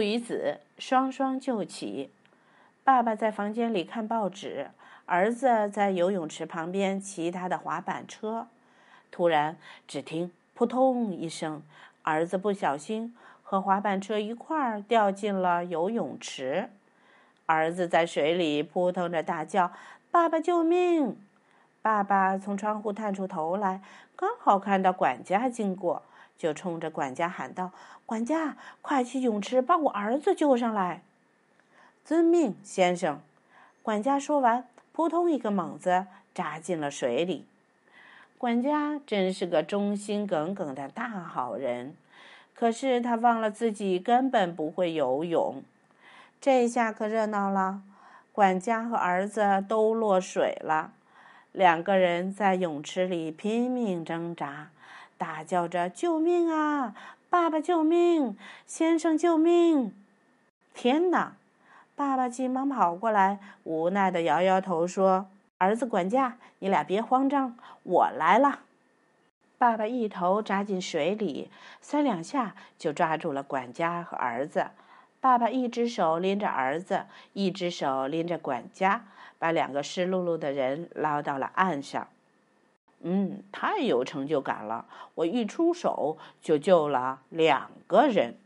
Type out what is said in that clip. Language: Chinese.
父与子双双救起。爸爸在房间里看报纸，儿子在游泳池旁边骑他的滑板车。突然，只听“扑通”一声，儿子不小心和滑板车一块儿掉进了游泳池。儿子在水里扑腾着大叫：“爸爸，救命！”爸爸从窗户探出头来，刚好看到管家经过，就冲着管家喊道：“管家，快去泳池把我儿子救上来！”遵命，先生。管家说完，扑通一个猛子扎进了水里。管家真是个忠心耿耿的大好人，可是他忘了自己根本不会游泳。这下可热闹了，管家和儿子都落水了。两个人在泳池里拼命挣扎，大叫着：“救命啊！爸爸，救命！先生，救命！”天哪！爸爸急忙跑过来，无奈地摇摇头说：“儿子，管家，你俩别慌张，我来了。”爸爸一头扎进水里，三两下就抓住了管家和儿子。爸爸一只手拎着儿子，一只手拎着管家，把两个湿漉漉的人捞到了岸上。嗯，太有成就感了！我一出手就救了两个人。